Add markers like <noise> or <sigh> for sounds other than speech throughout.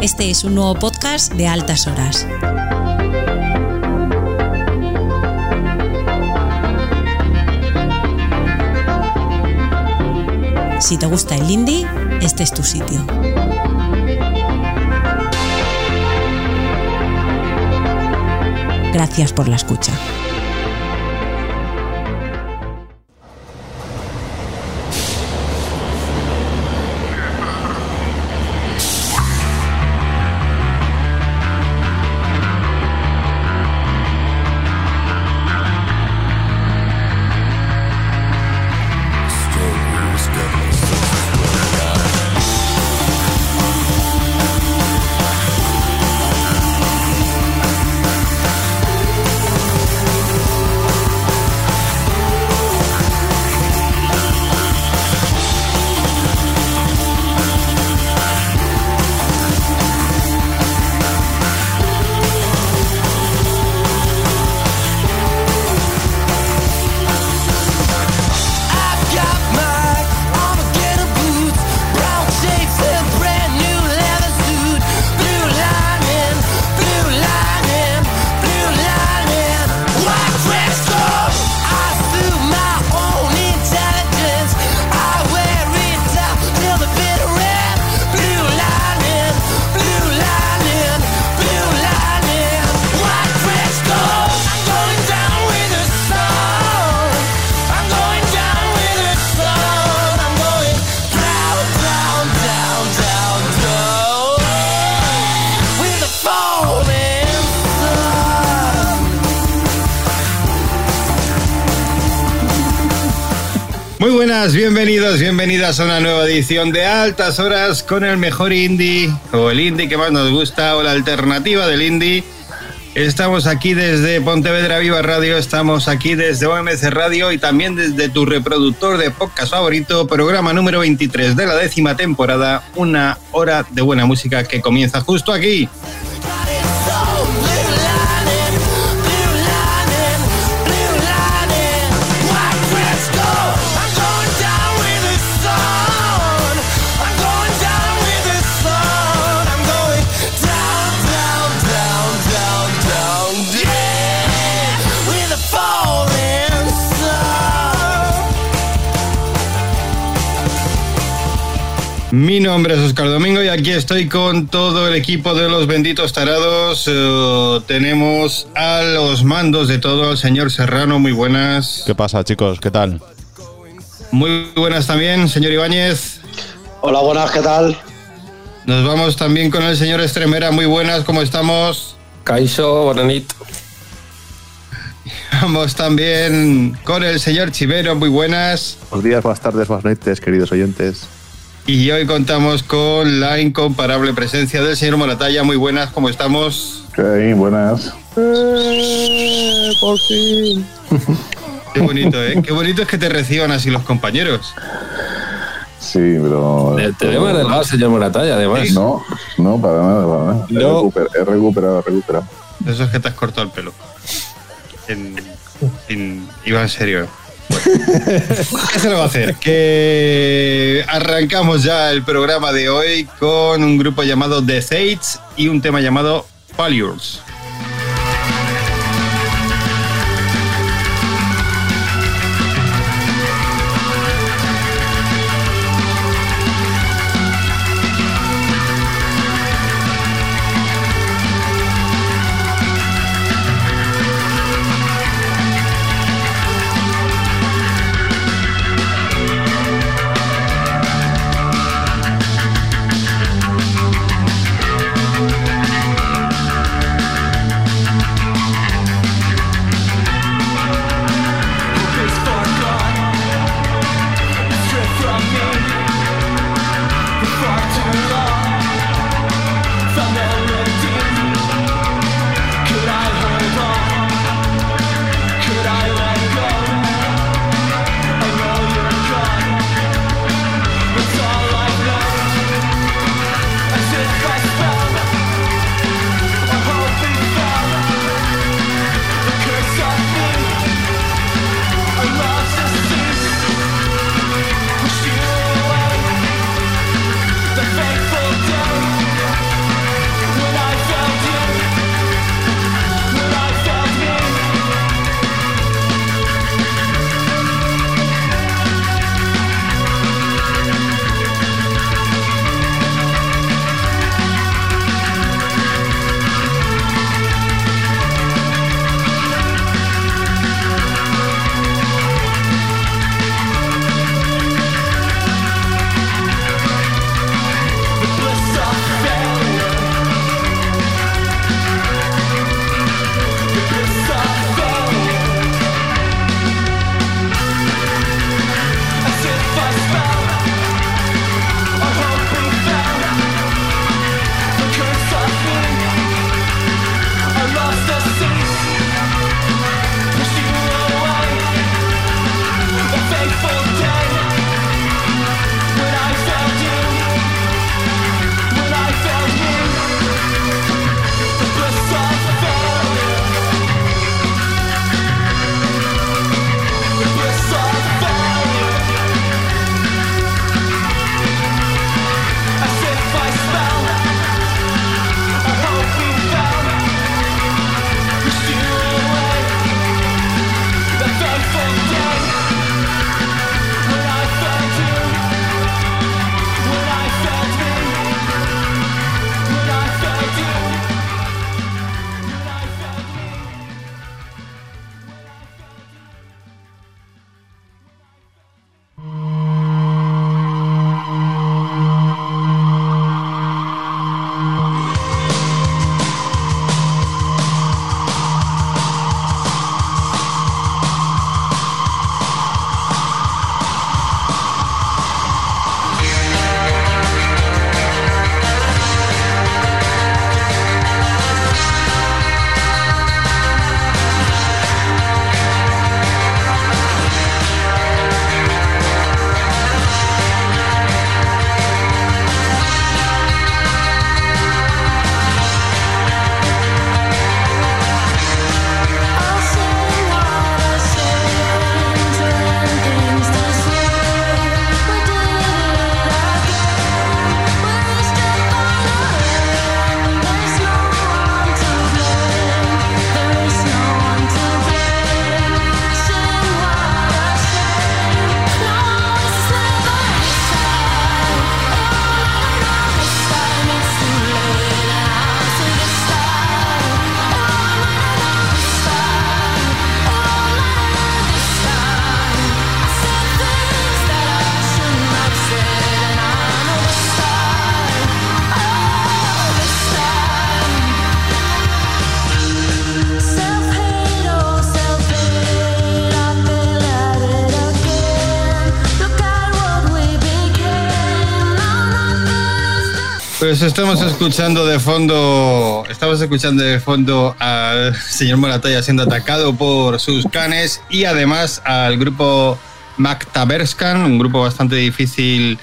Este es un nuevo podcast de Altas Horas. Si te gusta el indie, este es tu sitio. Gracias por la escucha. Muy buenas, bienvenidos, bienvenidas a una nueva edición de Altas Horas con el mejor indie, o el indie que más nos gusta, o la alternativa del indie. Estamos aquí desde Pontevedra Viva Radio, estamos aquí desde OMC Radio y también desde tu reproductor de podcast favorito, programa número 23 de la décima temporada, una hora de buena música que comienza justo aquí. Mi nombre es Oscar Domingo y aquí estoy con todo el equipo de los benditos tarados. Eh, tenemos a los mandos de todo el señor Serrano, muy buenas. ¿Qué pasa, chicos? ¿Qué tal? Muy buenas también, señor Ibáñez. Hola, buenas, ¿qué tal? Nos vamos también con el señor Estremera, muy buenas, ¿cómo estamos? Caiso, bonanit. <laughs> Vamos también con el señor Chivero, muy buenas. Buenos días, buenas tardes, buenas noches, queridos oyentes. Y hoy contamos con la incomparable presencia del señor Moratalla. Muy buenas, ¿cómo estamos? Sí, buenas. Eh, por fin. <laughs> Qué bonito, ¿eh? Qué bonito es que te reciban así los compañeros. Sí, pero. Te, te veo delgado, señor Moratalla, además. No, no, para nada, para nada. He, No. he recuperado, he recuperado. Eso es que te has cortado el pelo. En, en- iba en serio. ¿Qué se le va a hacer? Que arrancamos ya el programa de hoy con un grupo llamado The Sates y un tema llamado Failures. Pues estamos escuchando de fondo, estamos escuchando de fondo al señor Morataya siendo atacado por sus canes y además al grupo Mactaberskan, un grupo bastante difícil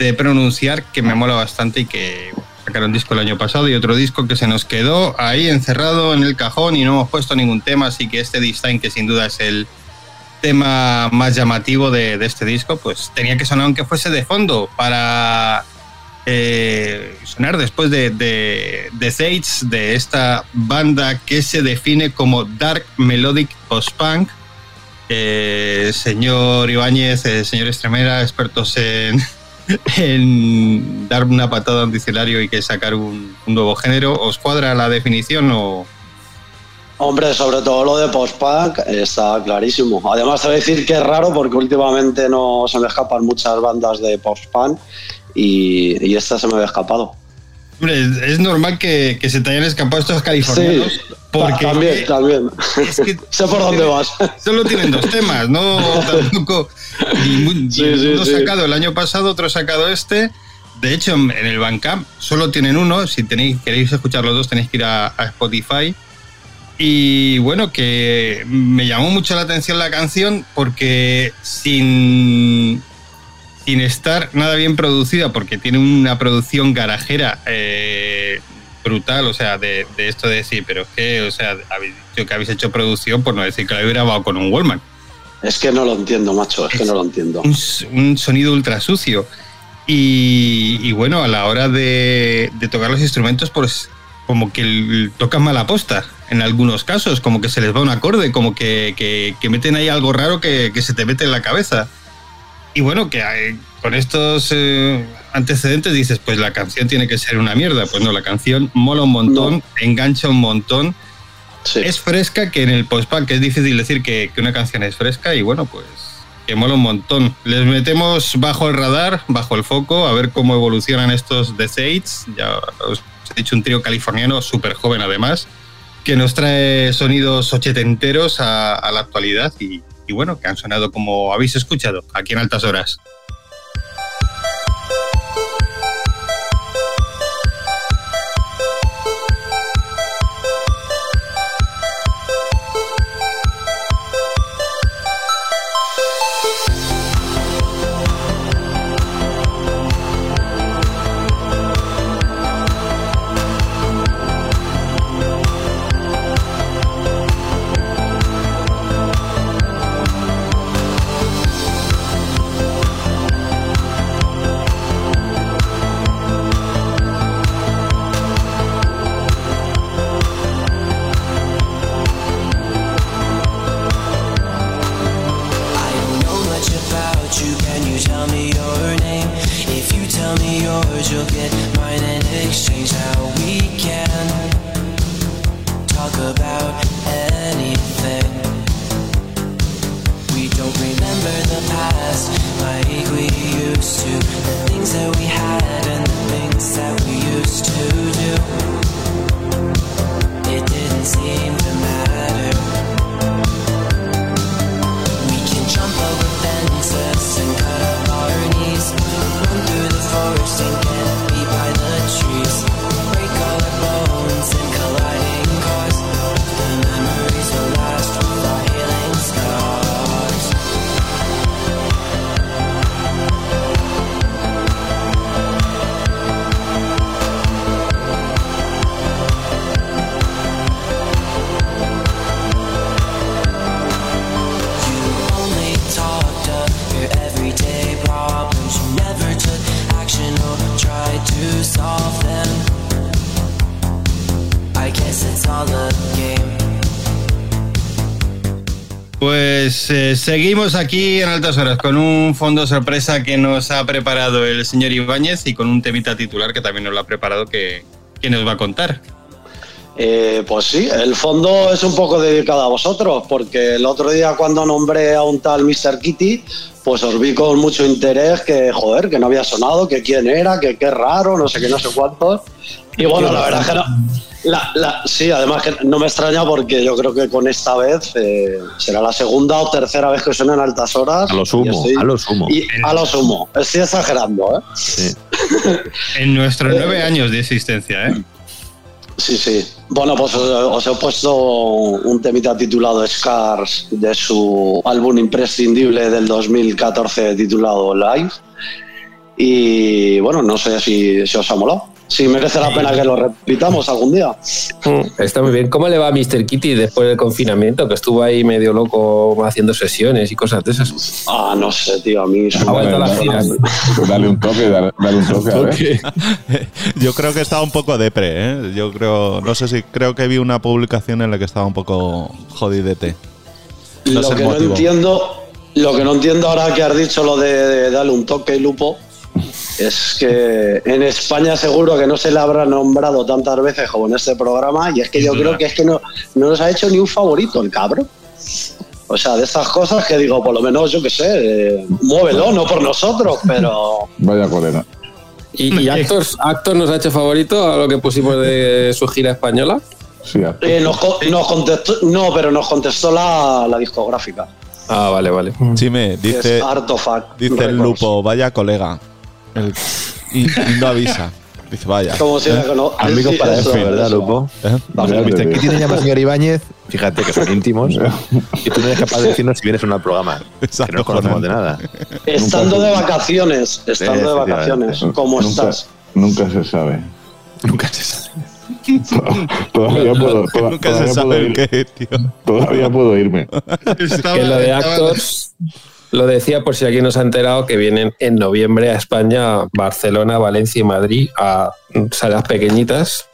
de pronunciar que me mola bastante y que sacaron disco el año pasado y otro disco que se nos quedó ahí encerrado en el cajón y no hemos puesto ningún tema, así que este design que sin duda es el tema más llamativo de, de este disco, pues tenía que sonar aunque fuese de fondo para eh, sonar después de, de, de Zates, de esta banda que se define como Dark Melodic Post-Punk. Eh, señor Ibáñez, eh, señor Estremera, expertos <laughs> en, dar una patada a un diccionario y que sacar un, un, nuevo género. ¿Os cuadra la definición o...? Hombre, sobre todo lo de post-punk está clarísimo. Además, te voy a decir que es raro porque últimamente no se me escapan muchas bandas de post-punk y, y, esta se me había escapado. Hombre, es normal que, que se te hayan escapado estos californianos. Sí, porque también, también. Es que <laughs> sé por dónde vas. Solo tienen dos temas, ¿no? <laughs> Tampoco. Ningún, sí, sí, uno sacado el año pasado, otro sacado este. De hecho, en el Bandcamp solo tienen uno. Si tenéis, queréis escuchar los dos, tenéis que ir a, a Spotify. Y bueno, que me llamó mucho la atención la canción porque sin, sin estar nada bien producida, porque tiene una producción garajera eh, brutal, o sea, de, de, esto de decir, pero es que, o sea, habéis dicho que habéis hecho producción por no decir que lo habéis grabado con un Wallman. Es que no lo entiendo, macho, es, es que no lo entiendo. Un, un sonido ultra sucio. Y, y, bueno, a la hora de, de tocar los instrumentos, pues como que tocan mala posta en algunos casos, como que se les va un acorde, como que, que, que meten ahí algo raro que, que, se te mete en la cabeza. Y bueno, que hay, con estos eh, antecedentes dices, pues la canción tiene que ser una mierda. Pues no, la canción mola un montón, no. engancha un montón. Sí. Es fresca, que en el post-punk es difícil decir que, que, una canción es fresca y bueno, pues que mola un montón. Les metemos bajo el radar, bajo el foco, a ver cómo evolucionan estos The Sage. Ya os he dicho un trío californiano súper joven además, que nos trae sonidos ochetenteros a, a la actualidad y, y bueno, que han sonado como habéis escuchado aquí en altas horas. Seguimos aquí en altas horas con un fondo sorpresa que nos ha preparado el señor Ibáñez y con un temita titular que también nos lo ha preparado que, que nos va a contar. Eh, pues sí, el fondo es un poco dedicado a vosotros, porque el otro día cuando nombré a un tal Mr. Kitty, pues os vi con mucho interés que, joder, que no había sonado, que quién era, que qué raro, no sé qué, no sé cuántos. Y bueno, la verdad es que no, la, la, sí, además que no me extraña porque yo creo que con esta vez eh, será la segunda o tercera vez que suena en altas horas. A lo sumo, estoy, a lo sumo. Y a lo sumo, estoy exagerando, ¿eh? Sí. En nuestros nueve años de existencia, ¿eh? Sí, sí. Bueno, pues os, os he puesto un temita titulado Scars de su álbum imprescindible del 2014 titulado Live. Y bueno, no sé si, si os ha molado. Si merece la pena que lo repitamos algún día. Está muy bien. ¿Cómo le va a Mr. Kitty después del confinamiento? Que estuvo ahí medio loco haciendo sesiones y cosas de esas. Ah, no sé, tío, a mí... Giras. <laughs> Dale un toque, dale, dale un toque, a ver. Porque <laughs> yo creo que estaba un poco depre, ¿eh? Yo creo, no sé si creo que vi una publicación en la que estaba un poco jodidete. No lo que no entiendo, lo que no entiendo ahora que has dicho lo de, de darle un toque lupo, es que en España seguro que no se le habrá nombrado tantas veces como en este programa, y es que Sin yo duda. creo que es que no, no nos ha hecho ni un favorito el cabro. O sea, de estas cosas que digo, por lo menos, yo qué sé, eh, muévelo, no por nosotros, pero Vaya colera. ¿Y, y <laughs> Actors, Actors nos ha hecho favorito a lo que pusimos de su gira española? Sí, eh, nos, co- nos contestó, no, pero nos contestó la, la discográfica, Ah, vale, vale. Chime, dice, es Artofact. dice el lupo, vaya colega. El- y, y no avisa. Dice, vaya. Como si no- Amigos sí, para eso, ¿verdad. Lupo? ¿Eh? Mr. Kitty te llama señor Ibáñez, fíjate que son íntimos, y tú no eres capaz de decirnos si vienes o no al programa, que no nos conocemos de nada. Estando de vacaciones, estando de vacaciones, ¿cómo nunca, estás? Nunca se sabe. Nunca se sabe. <laughs> Todavía puedo, toda- <laughs> Nunca todavía se puedo sabe el ir- qué, tío. Todavía puedo irme. <laughs> Estaba- Que lo de estaba- Actors lo decía por si alguien nos ha enterado que vienen en noviembre a España, Barcelona, Valencia y Madrid a salas pequeñitas.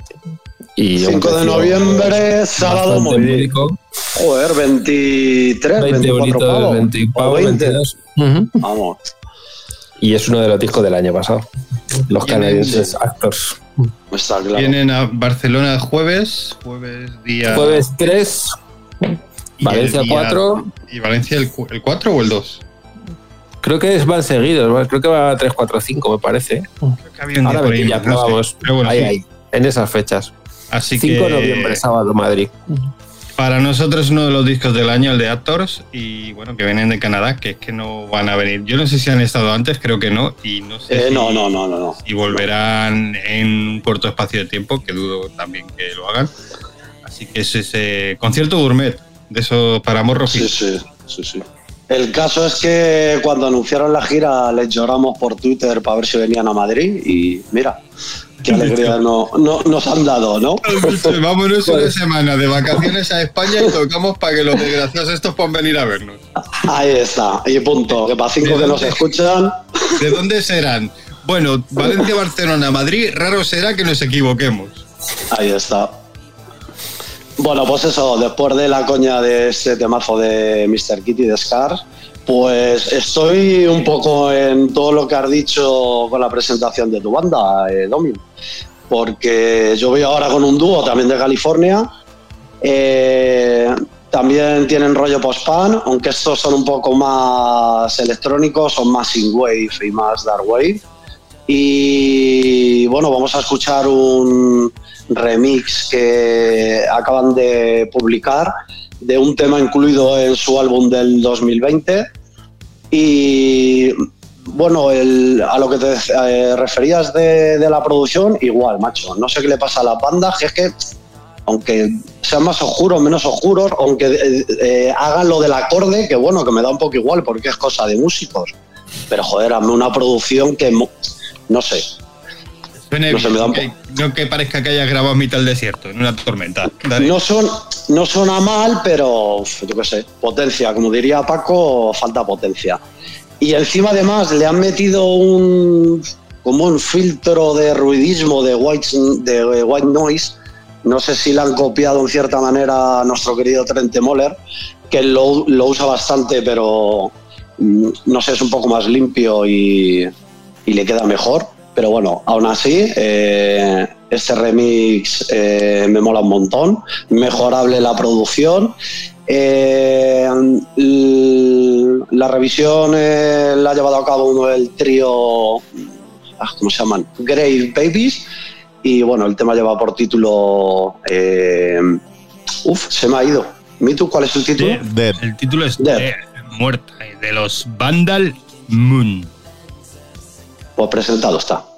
Y a un 5 de noviembre, sábado, bastante muy bien. módico. Joder, 23, 20 24 euritos, pavos. 20 O pavos, 20. 22. Ujú. Vamos. Y es uno de los discos del año pasado. Los canadienses Actors. Está claro. Vienen a Barcelona el jueves, jueves día. Jueves 3, y Valencia el día- 4. ¿Y Valencia el 4 o el 2? Creo que es- van seguidos, ¿vale? creo que va a 3, 4, 5, me parece. Creo que había un Ahora día por ahí, no pero vamos, Pero bueno, ahí, sí. ahí, en esas fechas. Así 5 que de noviembre, sábado, Madrid. para nosotros es uno de los discos del año, el de Actors, y bueno, que vienen de Canadá, que es que no van a venir. Yo no sé si han estado antes, creo que no, y no sé Eh, si, no, no, no, no, no. si volverán en un corto espacio de tiempo, que dudo también que lo hagan. Así que es ese concierto gourmet, de eso para morros Sí, sí, sí, sí. El caso es que cuando anunciaron la gira les lloramos por Twitter para ver si venían a Madrid y mira, qué alegría no, no- nos han dado, ¿no? <laughs> Vámonos una semana de vacaciones a España y tocamos para que los desgraciados estos puedan venir a vernos. Ahí está, y punto. Que para cinco ¿De que nos escuchan, ¿De dónde serán? Bueno, Valencia, Barcelona, Madrid, raro será que nos equivoquemos. ahí está. Bueno, pues eso, después de la coña de este temazo de Mr. Kitty de Scar, pues estoy un poco en todo lo que has dicho con la presentación de tu banda, eh, Domin. Porque yo voy ahora con un dúo también de California. Eh, también tienen rollo post-punk, aunque estos son un poco más electrónicos, son más in-wave y más dark wave. Y bueno, vamos a escuchar un remix que acaban de publicar de un tema incluido en su álbum del 2020. Y bueno, el- a lo que te eh, referías de, la producción, igual, macho. No sé qué le pasa a las bandas, que es que aunque sean más oscuros, menos oscuros, aunque eh, eh, hagan lo del acorde, que bueno, que me da un poco igual porque es cosa de músicos. Pero joder, una producción que no sé. No se me que- no que parezca que hayas grabado en mitad del desierto, en una tormenta. Dale. No, son, no suena mal, pero yo qué sé, potencia, como diría Paco, falta potencia. Y encima además le han metido un como un filtro de ruidismo de white, de white noise. No sé si le han copiado en cierta manera a nuestro querido Trente Moller, que lo, lo usa bastante, pero mm, no sé, es un poco más limpio y, y le queda mejor. Pero bueno, aún así, eh, este remix eh, me mola un montón. Mejorable la producción. Eh, la revisión eh, la ha llevado a cabo uno del trío, ah, ¿cómo se llaman? Grave Babies. Y bueno, el tema lleva por título. eh, uf, se me ha ido. ¿Mitu cuál es el título? Dead. el título es Dead. de- Muerta, de los Vandal Moon. Pues presentado está.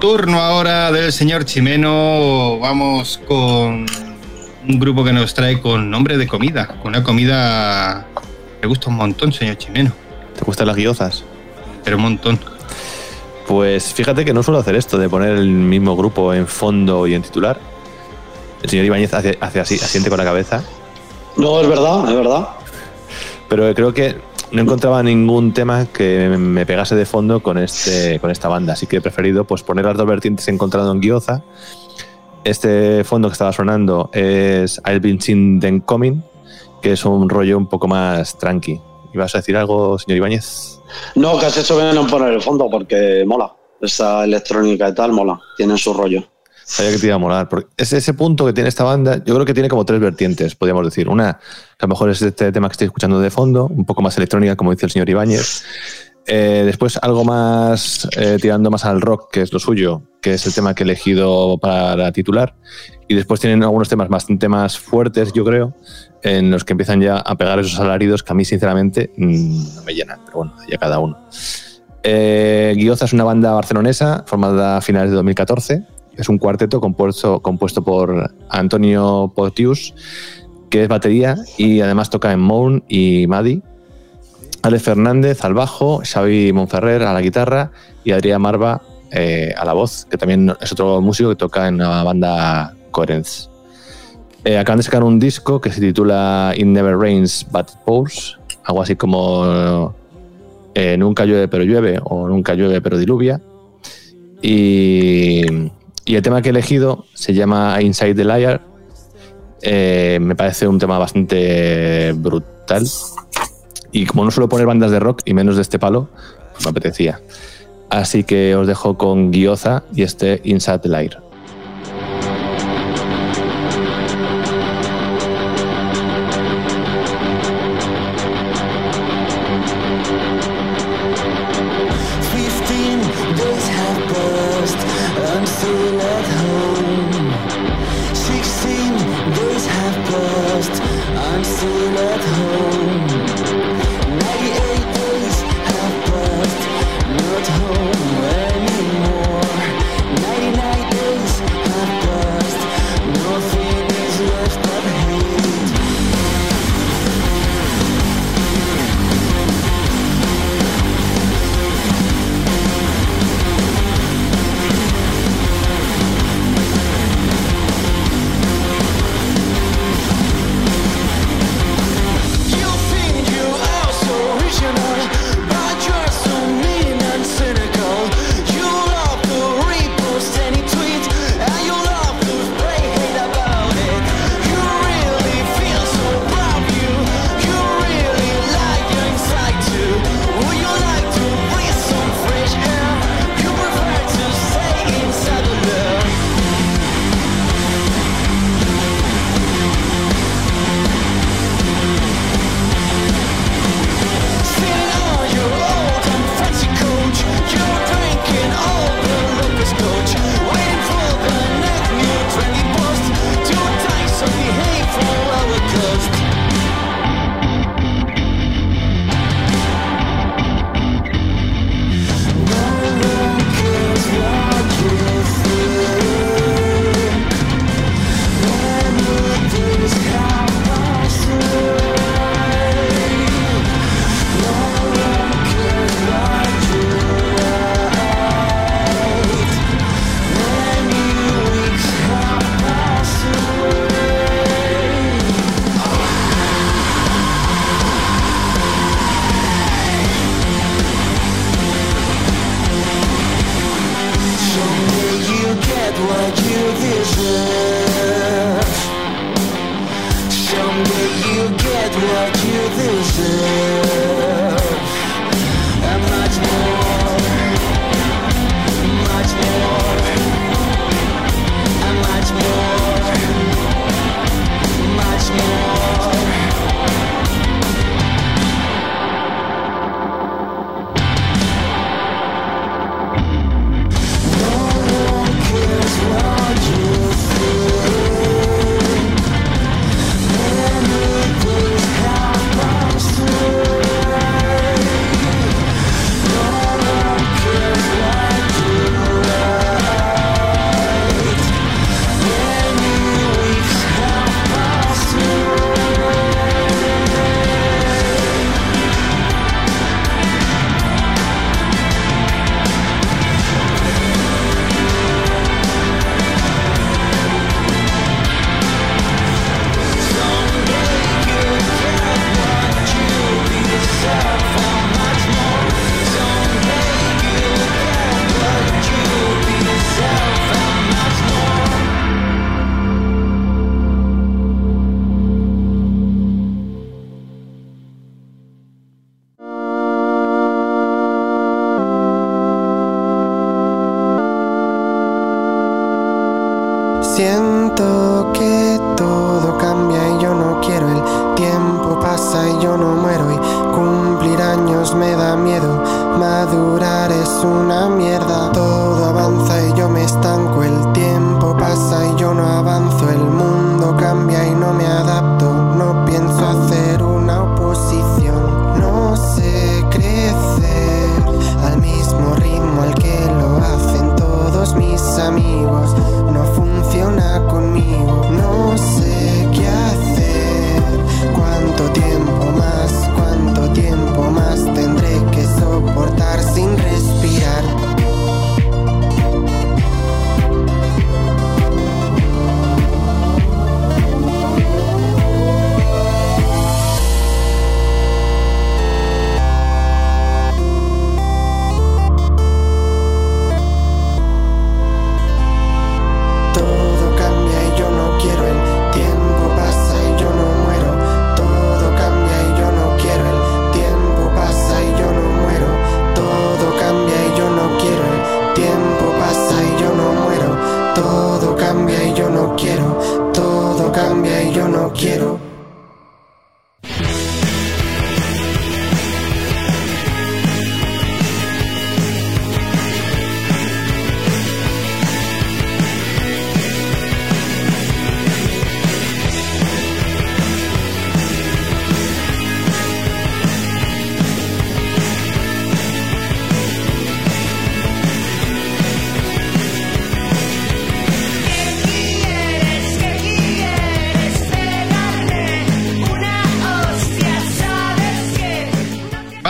Turno ahora del señor Chimeno. Vamos con un grupo que nos trae con nombre de comida. Una comida que gusta un montón, señor Chimeno. ¿Te gustan las guiozas? Pero un montón. Pues fíjate que no suelo hacer esto de poner el mismo grupo en fondo y en titular. El señor Ibáñez hace, hace así, asiente con la cabeza. No, es verdad, es verdad. Pero creo que no encontraba ningún tema que me pegase de fondo con, este, con esta banda. Así que he preferido pues, poner las dos vertientes encontrado en Guioza. Este fondo que estaba sonando es I've Been Seen Then Coming, que es un rollo un poco más tranqui. ¿Ibas a decir algo, señor Ibáñez? No, que has hecho bien en poner el fondo porque mola. Esa electrónica y tal mola. Tiene su rollo. Sabía que te iba a molar. Porque es ese punto que tiene esta banda, yo creo que tiene como tres vertientes, podríamos decir. Una, que a lo mejor es este tema que estoy escuchando de fondo, un poco más electrónica, como dice el señor Ibáñez. Eh, después algo más eh, tirando más al rock, que es lo suyo, que es el tema que he elegido para titular. Y después tienen algunos temas bastante más fuertes, yo creo, en los que empiezan ya a pegar esos alaridos que a mí, sinceramente, mm, no me llenan. Pero bueno, ya cada uno. Eh, Guioza es una banda barcelonesa formada a finales de 2014. Es un cuarteto compuesto, compuesto por Antonio Potius, que es batería y además toca en Mourn y Madi. Alex Fernández al bajo, Xavi Monferrer a la guitarra y Adrián Marva eh, a la voz, que también es otro músico que toca en la banda Coherence. Eh, acaban de sacar un disco que se titula It Never Rains But Pours, algo así como eh, Nunca llueve pero llueve o Nunca llueve pero diluvia. Y, y el tema que he elegido se llama Inside the Liar. Me parece un tema bastante brutal. Y como no suelo poner bandas de rock y menos de este palo, me apetecía. Así que os dejo con Guioza y este Inside the Liar.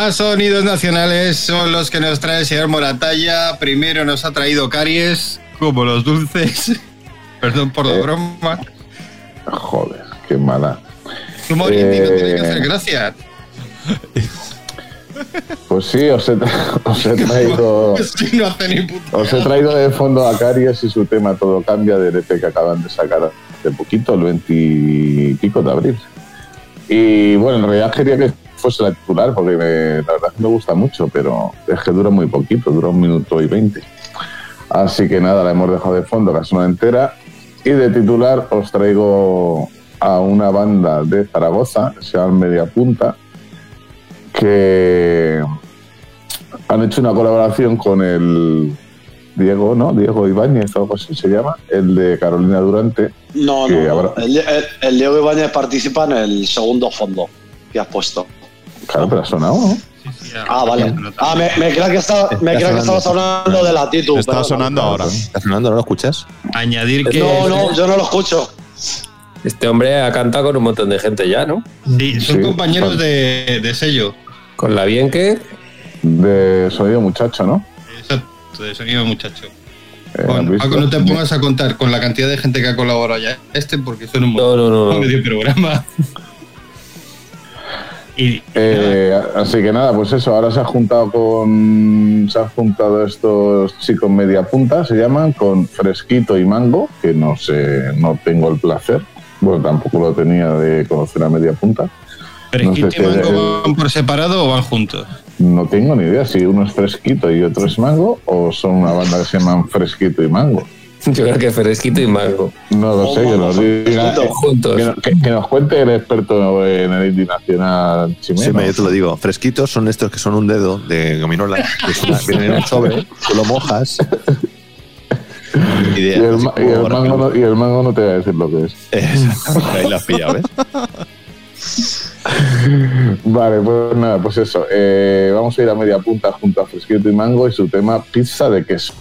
Más sonidos nacionales son los que nos trae el señor Moratalla. Primero nos ha traído caries, como los dulces. <laughs> Perdón por la Eh. broma. Joder, qué mala. Indie, no tiene que Eh. hacer gracia. Pues sí, os he, tra- <laughs> os he traído. <laughs> Sí, no hace ni puta Os he traído de fondo a Caries y su tema Todo Cambia del EP que acaban de sacar hace poquito, el 20 y pico de abril. Y bueno, en realidad quería que fuese la titular porque me- la verdad es que me gusta mucho, pero es que dura muy poquito, dura un minuto y veinte. Así que nada, la hemos dejado de fondo, casi una entera. Y de titular os traigo a una banda de Zaragoza, que se llama Media Punta, que han hecho una colaboración con el Diego, ¿no? Diego Ibáñez o algo así se llama, el de Carolina Durante. No, no. no. habrá- El, el- el Diego Ibáñez participa en el segundo fondo que has puesto. Claro, pero ha sonado, ¿no? Ah, vale. Ah, me, me creía que, estaba, me Está creía que estabas sonando. hablando de la Titu. Está sonando ahora. ¿Está sonando? ¿No lo escuchas? Añadir que. No, no, yo no lo escucho. Este hombre ha cantado con un montón de gente ya, ¿no? Sí, son Sí. compañeros de, de sello. Con la bien que. De Sonido Muchacho, ¿no? Exacto, de sonido muchacho. Eh, ¿has Bueno? Paco, no te pongas a contar con la cantidad de gente que ha colaborado ya este, porque son un No, no, no. no. medio programa. Y Eh, así que nada, pues eso, ahora se ha juntado con. Se han juntado estos chicos media punta, se llaman, con Fresquito y Mango, que no sé, no tengo el placer. Bueno, tampoco lo tenía de conocer a media punta. Fresquito no sé y si Mango es- van por separado o van juntos. No tengo ni idea si uno es Fresquito y otro es Mango, o son una banda que se llaman Fresquito y Mango. <laughs> Yo creo que fresquito y mango. No lo sé, que nos diga. Fresquito. Juntos. Que, que- que nos cuente el experto en el nacional chimeno. Sí, yo te lo digo. Fresquitos son estos que son un dedo de gominola. Que es una- <laughs> vienen en un sobre, tú lo mojas. Y, de- Y el, y mango no, y el mango no te va a decir lo que es. <laughs> Ahí lo has pillado, ¿ves? Vale, pues nada, pues eso. eh, vamos a ir a media punta junto a Fresquito y Mango y su tema pizza de queso.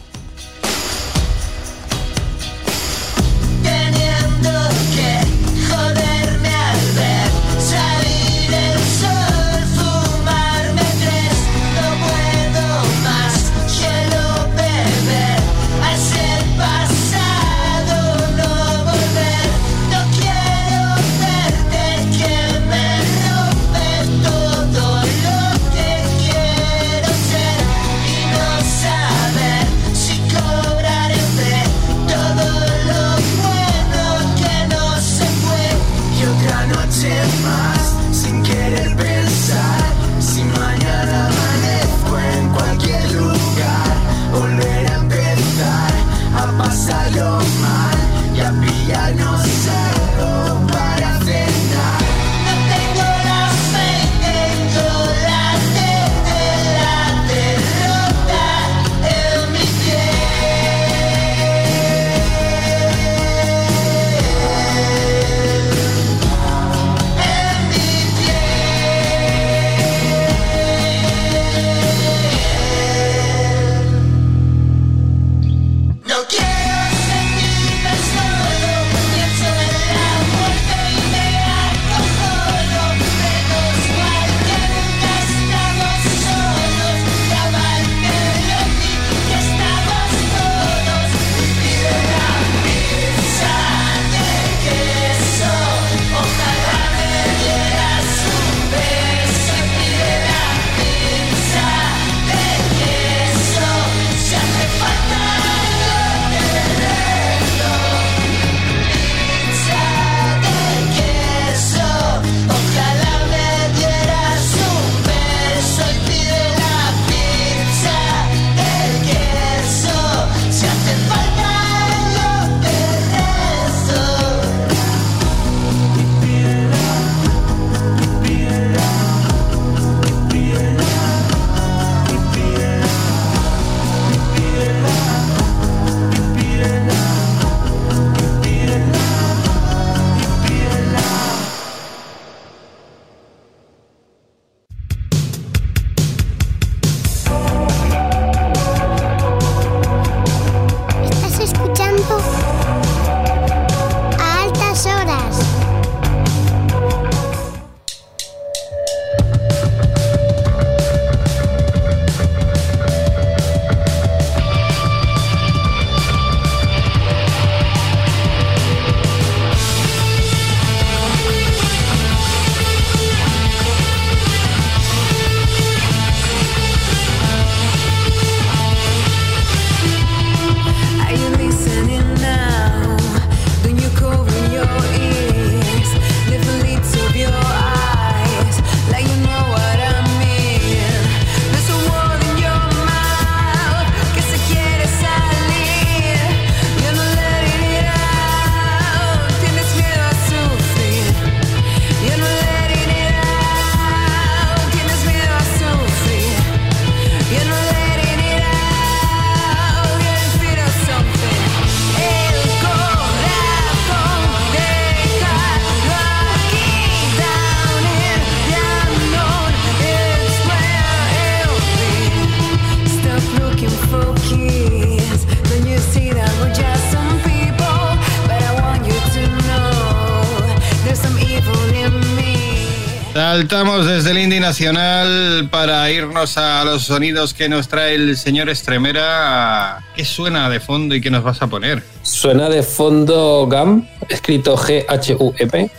Saltamos desde el Indie Nacional para irnos a los sonidos que nos trae el señor Estremera. ¿Qué suena de fondo y qué nos vas a poner? Suena de fondo GAM, escrito G-H-U-M,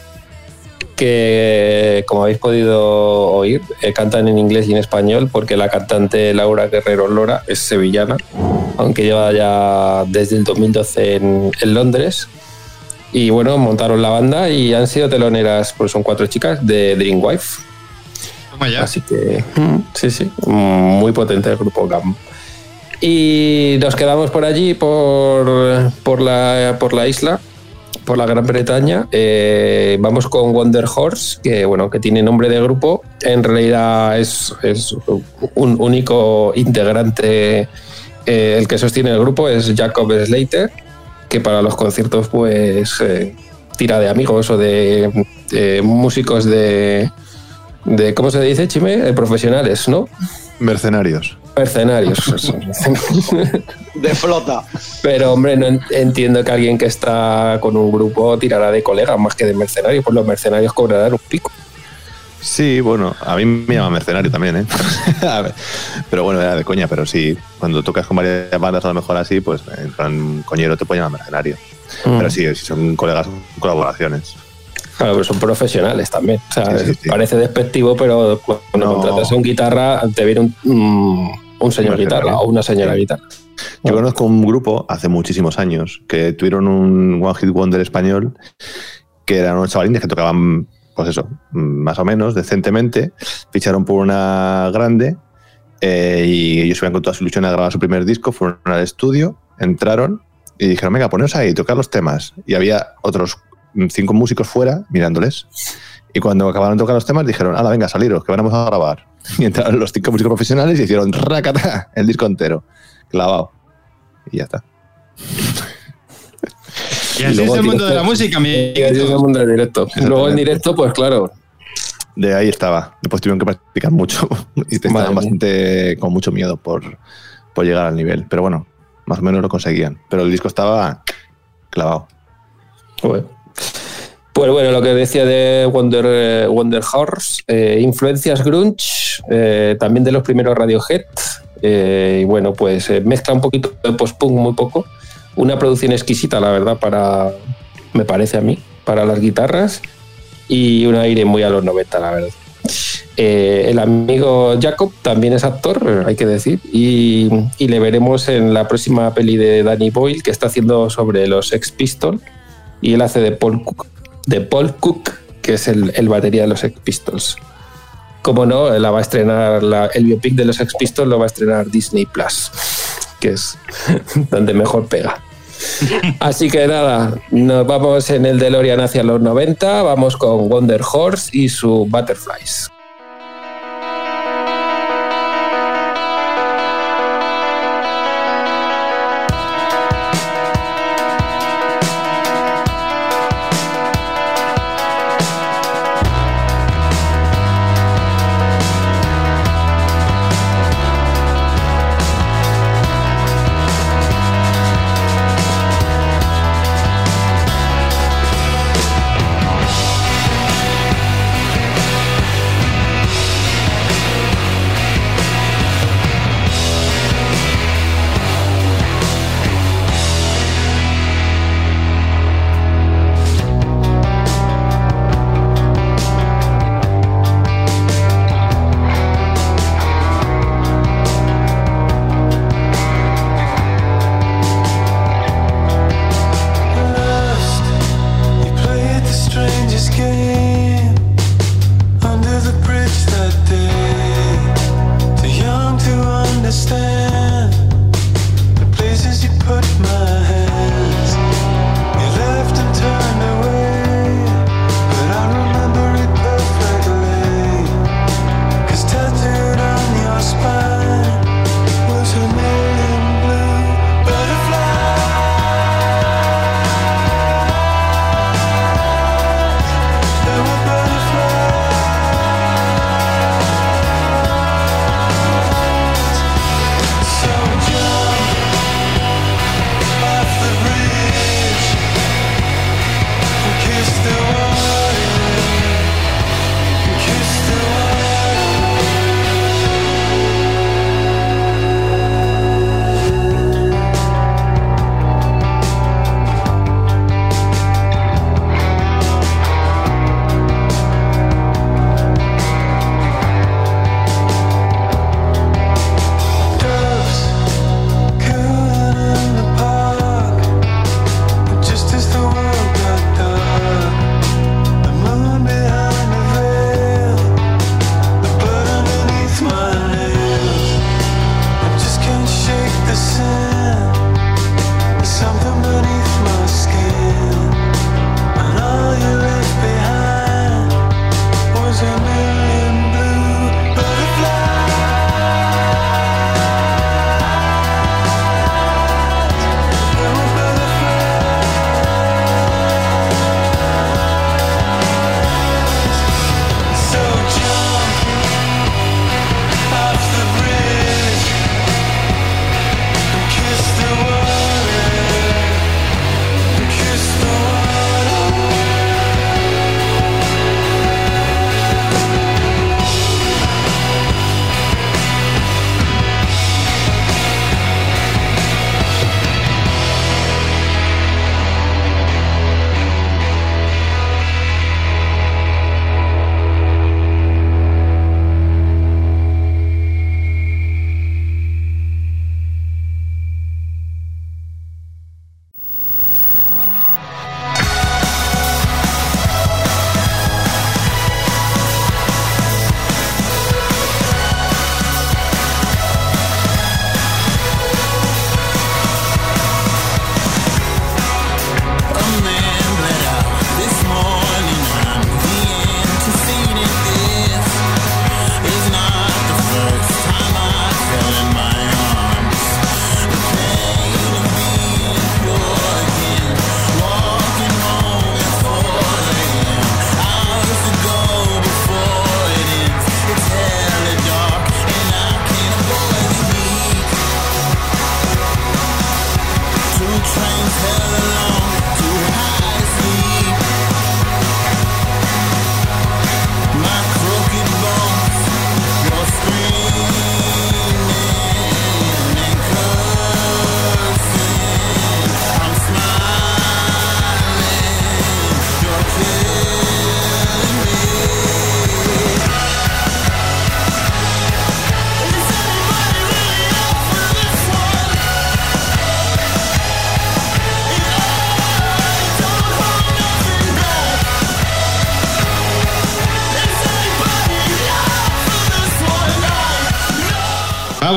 que como habéis podido oír, eh, cantan en inglés y en español porque la cantante Laura Guerrero Lora es sevillana, aunque lleva ya desde el 2012 en, en Londres. Y bueno, montaron la banda y han sido teloneras, pues son cuatro chicas de Dreamwife. Toma ya. Así que, mm, sí, sí, muy potente el grupo GAM. Y nos quedamos por allí, por, por, la, por la isla, por la Gran Bretaña. Eh, vamos con Wonder Horse, que bueno, que tiene nombre de grupo. En realidad es, es un único integrante. eh, el que sostiene el grupo es Jacob Slater, que para los conciertos, pues eh, tira de amigos o de, de músicos de, de. ¿Cómo se dice, Chime? De profesionales, ¿no? Mercenarios. Mercenarios. <laughs> De flota. Pero, hombre, no en- entiendo que alguien que está con un grupo tirará de colegas más que de mercenarios, pues los mercenarios cobrarán un pico. Sí, bueno, a mí me llama mercenario también, ¿eh? <laughs> A ver, pero bueno, era de coña, pero sí, cuando tocas con varias bandas a lo mejor así, pues en plan coñero te puede llamar mercenario. Mm. Pero sí, si son colegas, son colaboraciones. Claro, pero son profesionales también. O sea, Sí, sí, sí. parece despectivo, pero cuando No. contratas a un guitarra, te viene un, un- un señor guitarra o una señora guitarra. Yo conozco un grupo hace muchísimos años que tuvieron un One Hit Wonder español que eran unos chavalines que tocaban, pues eso, más o menos, decentemente. Ficharon por una grande eh, y ellos iban con toda su ilusión a grabar su primer disco. Fueron al estudio, entraron y dijeron, venga, poneos ahí, tocar los temas. Y había otros cinco músicos fuera mirándoles. Y cuando acabaron de tocar los temas, dijeron, ala, venga, saliros, que vamos a grabar. Y entraron los cinco músicos profesionales y hicieron racata el disco entero, clavado. Y ya está. Y así luego es el mundo de la música, mi. Y así es el mundo del directo. Luego en directo, pues claro, De ahí estaba. Después tuvieron que practicar mucho <laughs> y estaban Madre mía. bastante con mucho miedo por, por llegar al nivel. Pero bueno, más o menos lo conseguían. Pero el disco estaba clavado. Joder. Pues bueno, lo que decía de Wonder, eh, Wonder Horse, eh, influencias grunge, eh, también de los primeros Radiohead, eh, y bueno, pues eh, mezcla un poquito de post-punk, muy poco. Una producción exquisita, la verdad, para, me parece a mí, para las guitarras, y un aire muy a los 90, la verdad. Eh, el amigo Jacob también es actor, hay que decir, y, y le veremos en la próxima peli de Danny Boyle que está haciendo sobre los Ex Pistols y él hace de Paul Cook, de Paul Cook que es el, el batería de los Ex Pistols. Como no, la va a estrenar, la- el biopic de los Sex Pistols lo va a estrenar Disney Plus, que es donde mejor pega. Así que nada, nos vamos en el DeLorean hacia los 90, vamos con Wonder Horse y su Butterflies.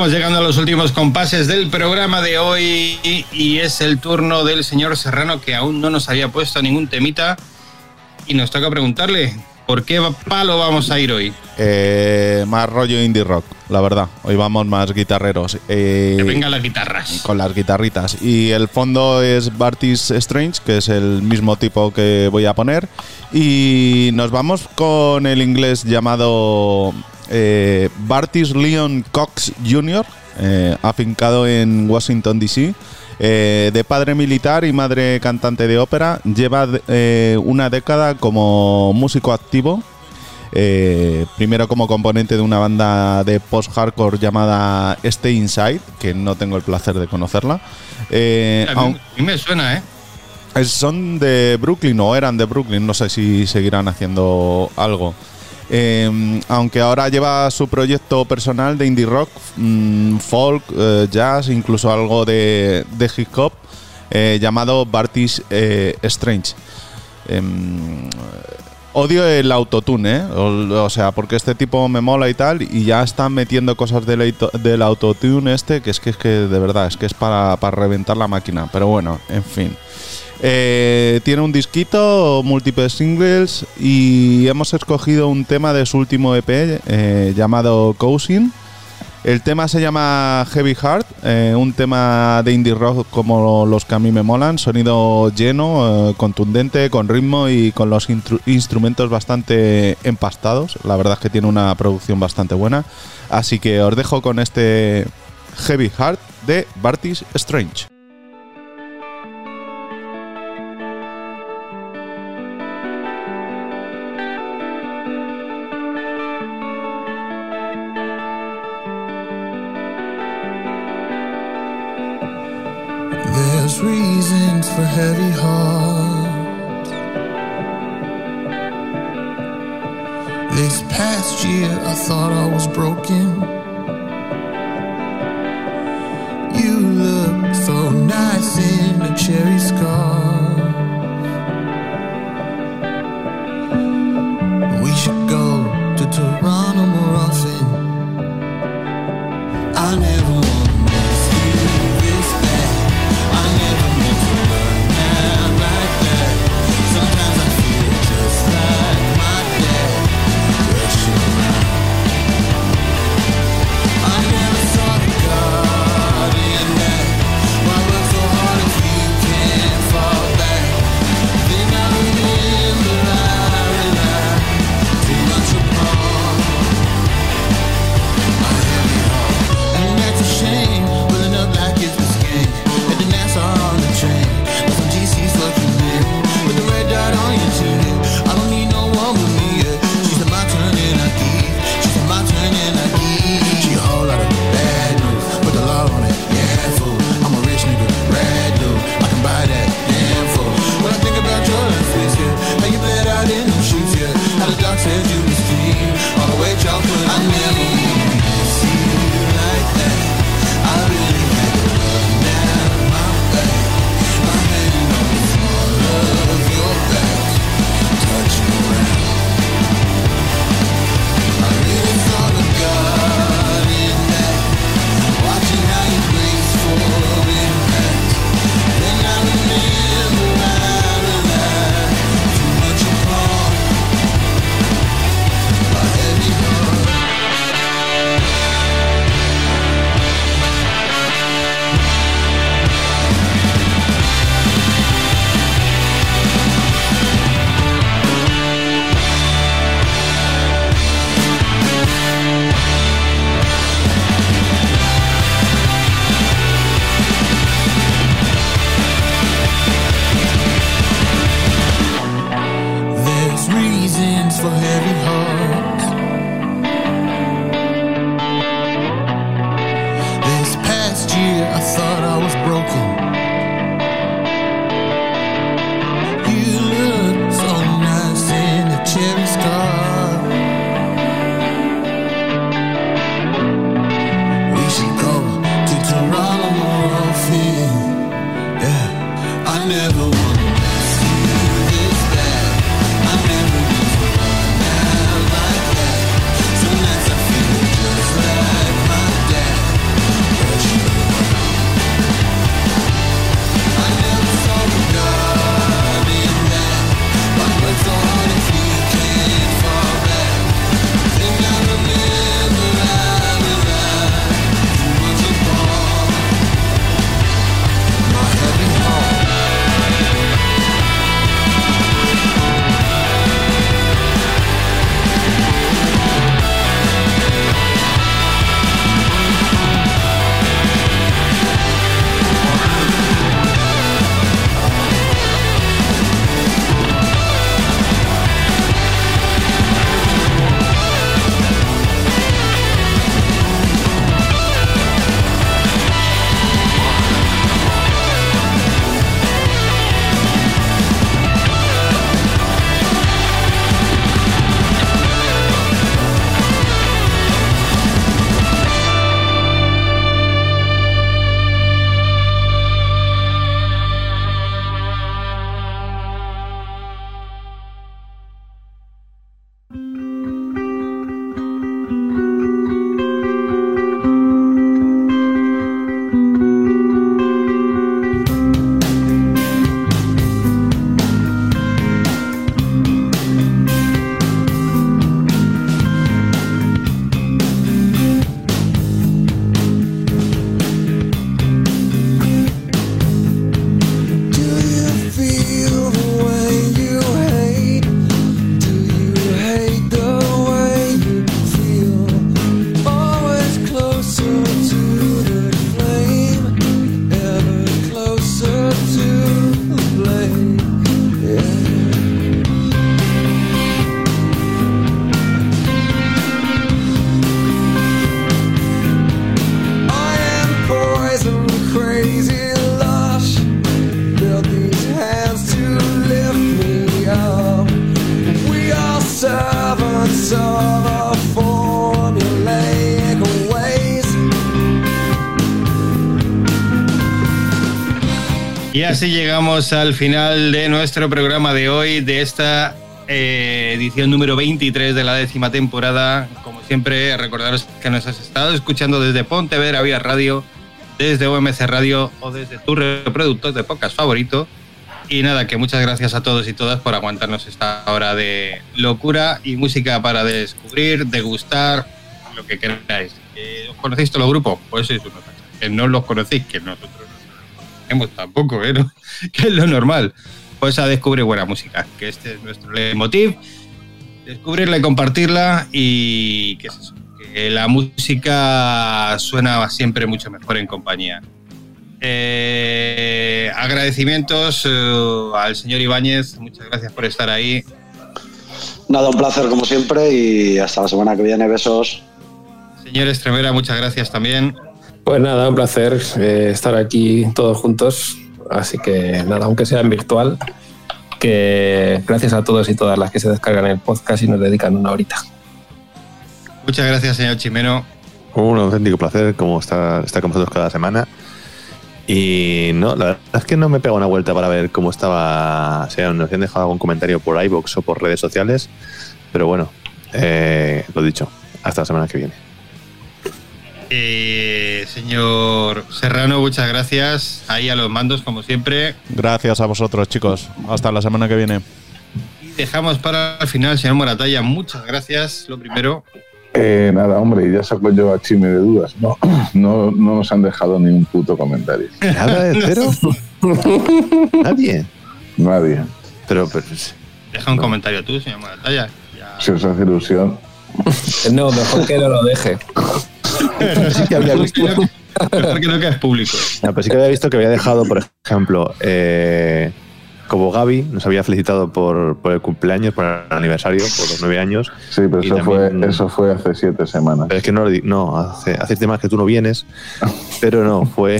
Llegando a los últimos compases del programa de hoy y es el turno del señor Serrano que aún no nos había puesto ningún temita y nos toca preguntarle por qué palo vamos a ir hoy. Eh, más rollo indie rock, la verdad. Hoy vamos más guitarreros. Eh, Que vengan las guitarras. con las guitarritas. Y el fondo es Bartis Strange, que es el mismo tipo que voy a poner. Y nos vamos con el inglés llamado eh, Bartis Leon Cox Jr., eh, afincado en Washington, D.C. Eh, de padre militar y madre cantante de ópera, lleva una década como músico activo primero como componente de una banda de post-hardcore llamada Stay Inside, que no tengo el placer de conocerla. A mí, a mí me suena, ¿eh? son de Brooklyn o eran de Brooklyn, no sé si seguirán haciendo algo. Eh, aunque ahora lleva su proyecto personal de indie rock, mm, folk, eh, jazz, incluso algo de, hip hop, eh, llamado Bartis eh, Strange. Em, odio el autotune. O, o sea, porque este tipo me mola y tal, y ya están metiendo cosas del autotune este, que es que es que de verdad, es que es para, para reventar la máquina. Pero bueno, en fin. Eh, tiene un disquito, múltiples singles y hemos escogido un tema de su último EP eh, llamado Cousin. El tema se llama Heavy Heart, eh, un tema de indie rock como los que a mí me molan, sonido lleno, contundente, con ritmo y con los instrumentos bastante empastados. La verdad es que tiene una producción bastante buena. Así que os dejo con este Heavy Heart de Bartis Strange. For heavy hearts. This past year, I thought I was broken. You look so nice in a cherry scarf. Así llegamos al final de nuestro programa de hoy, de esta eh, edición número 23 de la décima temporada. Como siempre, recordaros que nos has estado escuchando desde Pontevedra Vía Radio, desde OMC Radio o desde tu reproductor de podcast favorito. Y nada, que muchas gracias a todos y todas por aguantarnos esta hora de locura y música para descubrir, degustar, lo que queráis. Eh, ¿Os conocéis todos los grupos? Pues sois unos que no los conocéis, que nosotros tampoco, ¿eh? <laughs> Que es lo normal. Pues a descubrir buena música, que este es nuestro leitmotiv. Descubrirla y compartirla y que es eso, que la música suena siempre mucho mejor en compañía. Eh, agradecimientos eh, al señor Ibáñez, muchas gracias por estar ahí. Nada, un placer como siempre y hasta la semana que viene. Besos. Señor Estremera, muchas gracias también. Pues nada, un placer eh, estar aquí todos juntos. Así que nada, aunque sea en virtual, que gracias a todos y todas las que se descargan el podcast y nos dedican una horita. Muchas gracias, señor Chimeno. Un auténtico placer como estar, estar con vosotros cada semana. Y no, la verdad es que no me pego una vuelta para ver cómo estaba. Si nos han dejado algún comentario por iBox o por redes sociales. Pero bueno, eh, lo dicho, hasta la semana que viene. Eh, señor Serrano, muchas gracias. Ahí a los mandos, como siempre. Gracias a vosotros, chicos. Hasta la semana que viene. Y dejamos para el final, señor Moratalla. Muchas gracias, lo primero. Eh, nada, hombre, ya saco yo a Chime de dudas. No, <clears throat> no, no nos han dejado ni un puto comentario. ¿Nada de cero? <laughs> Nadie. Nadie. Pero, pero Deja un comentario tú, señor Moratalla. Ya. Si os hace ilusión. No, mejor que no lo deje. <laughs> <laughs> sí que había visto. Mejor que no quede público. No, pero sí que había visto que había dejado, por ejemplo, eh, como Gaby nos había felicitado por, por el cumpleaños, por el aniversario, por los nueve años. Sí, pero eso, también- fue, eso fue hace siete semanas. Pero es que no, no hace, hace temas que tú no vienes, <laughs> pero no, fue,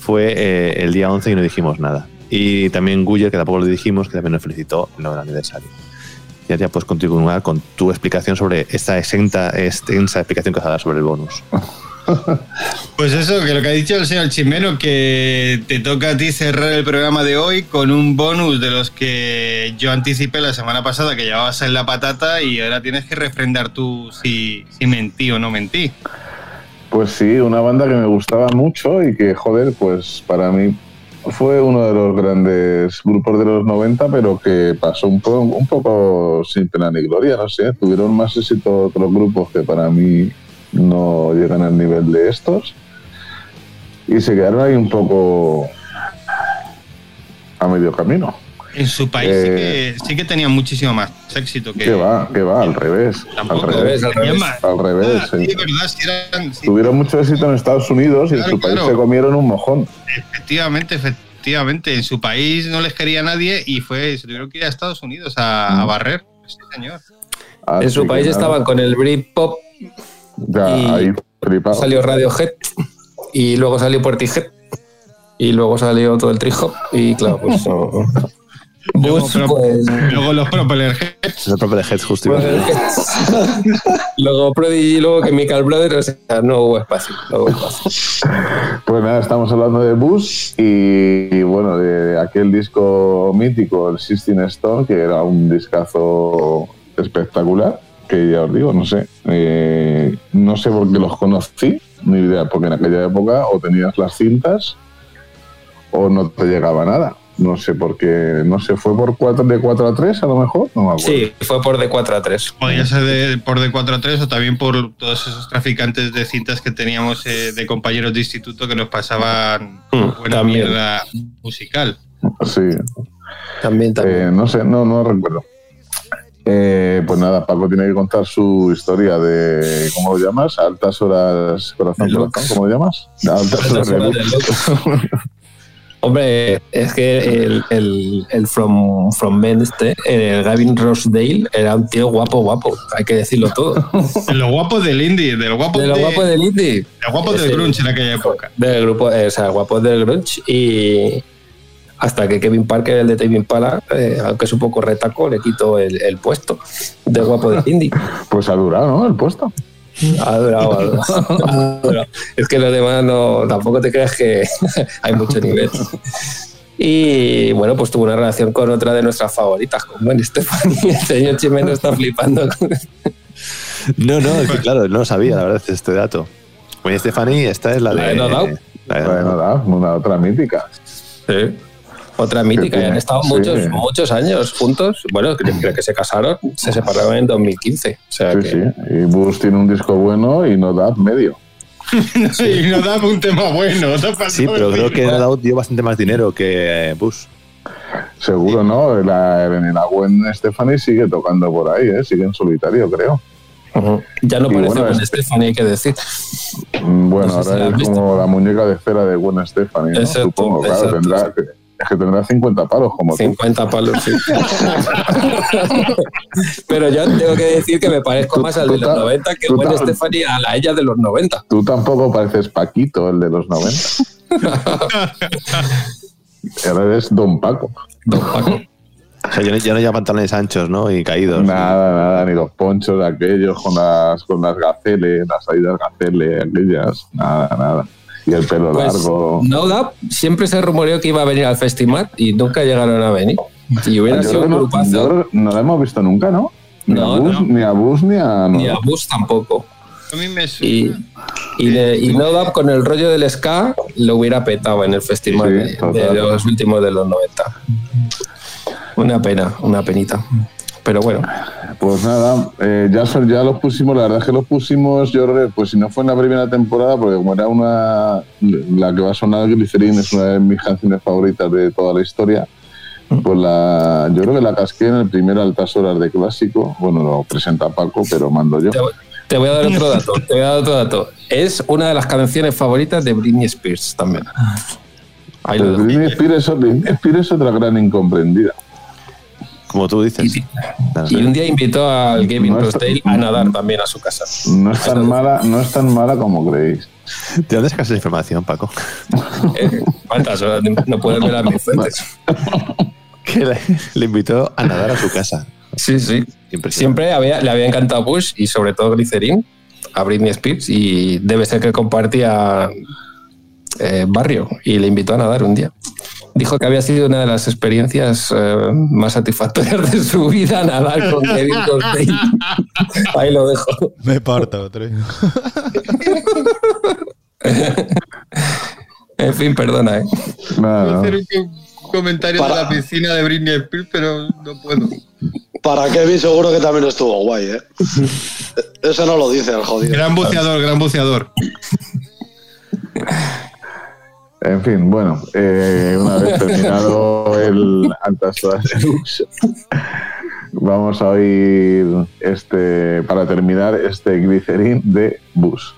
fue eh, el día 11 y no dijimos nada. Y también Guyer, que tampoco lo dijimos, que también nos felicitó en del aniversario. Ya, ya puedes continuar con tu explicación sobre esta exenta, extensa explicación que vas a dar sobre el bonus. <laughs> Pues eso, que lo que ha dicho el señor Chimeno, que te toca a ti cerrar el programa de hoy con un bonus de los que yo anticipé la semana pasada que llevabas en la patata y ahora tienes que refrendar tú si, si mentí o no mentí. Pues sí, una banda que me gustaba mucho y que, joder, pues para mí fue uno de los grandes grupos de los 90, pero que pasó un, po- un poco sin pena ni gloria, no sé. Tuvieron más éxito otros grupos que para mí no llegan al nivel de estos. Y se quedaron ahí un poco a medio camino. En su país sí, Eh, que, sí que tenían muchísimo más éxito que... Que va, que va, al revés. Tampoco, al revés. al revés. más. Al revés, Ah, sí. sí, verdad, sí eran- sí, Tuvieron mucho éxito en Estados Unidos y en su país claro. se comieron un mojón. Efectivamente, efectivamente. En su país no les quería nadie y fue se tuvieron que ir a Estados Unidos a, a barrer. Sí, señor. Así En su país nada, estaban con el Britpop, Ya, y ahí flipado. salió Radiohead y luego salió Portishead y luego salió todo el trip hop y claro, pues <laughs> no. Luego, Bus, pero- pues, luego los Propeller Heads. Propio de Heads justo. <laughs> luego Prodigy y luego Chemical Brothers, o sea, no hubo espacio. No hubo espacio. Pues nada, estamos hablando de Bus y, y, bueno, de aquel disco mítico, el Sistine Stone, que era un discazo espectacular, que ya os digo, no sé, eh, no sé por qué los conocí, ni idea, porque en aquella época o tenías las cintas o no te llegaba nada. No sé por qué, no sé, fue por 4 de 4 a 3 a lo mejor, no me acuerdo. Sí, fue por de 4 a 3. Podría ser de- por D4 a 3 o también por todos esos traficantes de cintas que teníamos eh, de compañeros de instituto que nos pasaban Mm, buena también. mierda musical. Sí, También, también. Eh, no sé, no, no recuerdo. Eh, pues nada, Paco tiene que contar su historia de, ¿cómo lo llamas? Altas horas, corazón, De corazón, ¿cómo lo llamas? A altas horas de luz. <laughs> <laughs> Hombre, es que el, el, el From, from Men este, el Gavin Rossdale, era un tío guapo, guapo, hay que decirlo todo. <laughs> De los guapos del indie, de los guapos, De guapos del indie. de los guapos del grunge en aquella época. Del grupo, eh, o sea, guapos del grunge y hasta que Kevin Parker, el de Tame Impala, eh, aunque es un poco retaco, le quitó el, el puesto de guapo del <laughs> indie. Pues ha durado, ¿no? El puesto. Ha durado, ha durado, ha durado. Es que los demás no, tampoco te creas que <laughs> hay mucho nivel. Y bueno, pues tuvo una relación con otra de nuestras favoritas, con Gwen Stefani. <laughs> El señor Chimeno está flipando. con- No, no, es que claro, no lo sabía, la verdad, este dato. Oye, Stephanie, esta es la La de. de No Doubt. la de- una otra mítica. Sí. Otra mítica, y han estado Sí. muchos, muchos años juntos. Bueno, creo, creo que se casaron, se separaron en 2015. O sea Sí, que, sí. Y Bush tiene un disco bueno y no da medio. <laughs> y no dame un tema bueno. no Sí, pero creo que No Doubt dio bastante más dinero que eh, Bush. Seguro, ¿no? La, la Gwen Stefani sigue tocando por ahí, ¿eh? Sigue en solitario, creo. Ya no Y parece bueno, Gwen Stefani, hay que decir. Mm, Bueno, No sé si ahora es visto. como la muñeca de cera de Gwen Stefani, ¿no? Exacto, Supongo, claro. Tendrá, es que tendrá 50 palos como tú. 50 palos, sí. <laughs> Pero yo tengo que decir que me parezco Tú- más al de los ta- 90 que Gwen Stefani a la ella de los 90. Tú tampoco pareces Paquito, el de los 90. <laughs> Ahora eres Don Paco. Don Paco. <laughs> O sea, ya no, ya pantalones anchos, ¿no? Y caídos. Nada, nada, ni los ponchos aquellos con las, con las gaceles, las salidas gaceles aquellas. Nada, nada. Y el pelo Pues, largo. No Doubt siempre se rumoreó que iba a venir al festival y nunca llegaron a venir. Y hubiera Yo sido un no, grupazo. que no la hemos visto nunca, ¿no? Ni, No, a, Bush, no. ni a Bush ni a. Ni a Bush tampoco. A mí me suena. Y, y, de- y No Doubt con el rollo del ska lo hubiera petado en el festival Sí, de- los últimos de los 90. Una pena, una penita. Pero bueno, Pues nada, eh, ya los pusimos, la verdad es que los pusimos, yo creo que, pues si no fue en la primera temporada, porque como era una, la que va a sonar Glycerin es una de mis canciones favoritas de toda la historia, pues la, yo creo que la casqué en el primer Altas Horas de Clásico, bueno, lo presenta Paco, pero mando yo. te, voy- a dar otro dato. Te voy a dar otro dato. Es una de las canciones favoritas de Britney Spears también. Britney Spears es otra gran incomprendida. Como tú dices. Y un día invitó al Gavin No a nadar también a su casa. No es tan mala, no es tan mala como creéis. ¿De dónde sacas esa información, Paco? Eh, ¿Cuántas horas? No puedes ver a mis fuentes. <laughs> Que le, le invitó a nadar a su casa. Sí, sí. Siempre había, le había encantado Bush y sobre todo Glycerin a Britney Spears y debe ser que compartía eh, barrio y le invitó a nadar un día. Dijo que había sido una de las experiencias eh, más satisfactorias de su vida nadar con Kevin Costner. Ahí lo dejo. Me parto otro. En fin, perdona. ¿eh? No. hacer un co- comentario Para- de la piscina de Britney Spears, pero no puedo. Para Kevin seguro que también estuvo guay, ¿eh? Eso no lo dice el jodido. Gran buceador, gran buceador. En fin, bueno, eh, una vez terminado el Altas Horas de Lux, vamos a oír este, para terminar, este glicerín de Bus.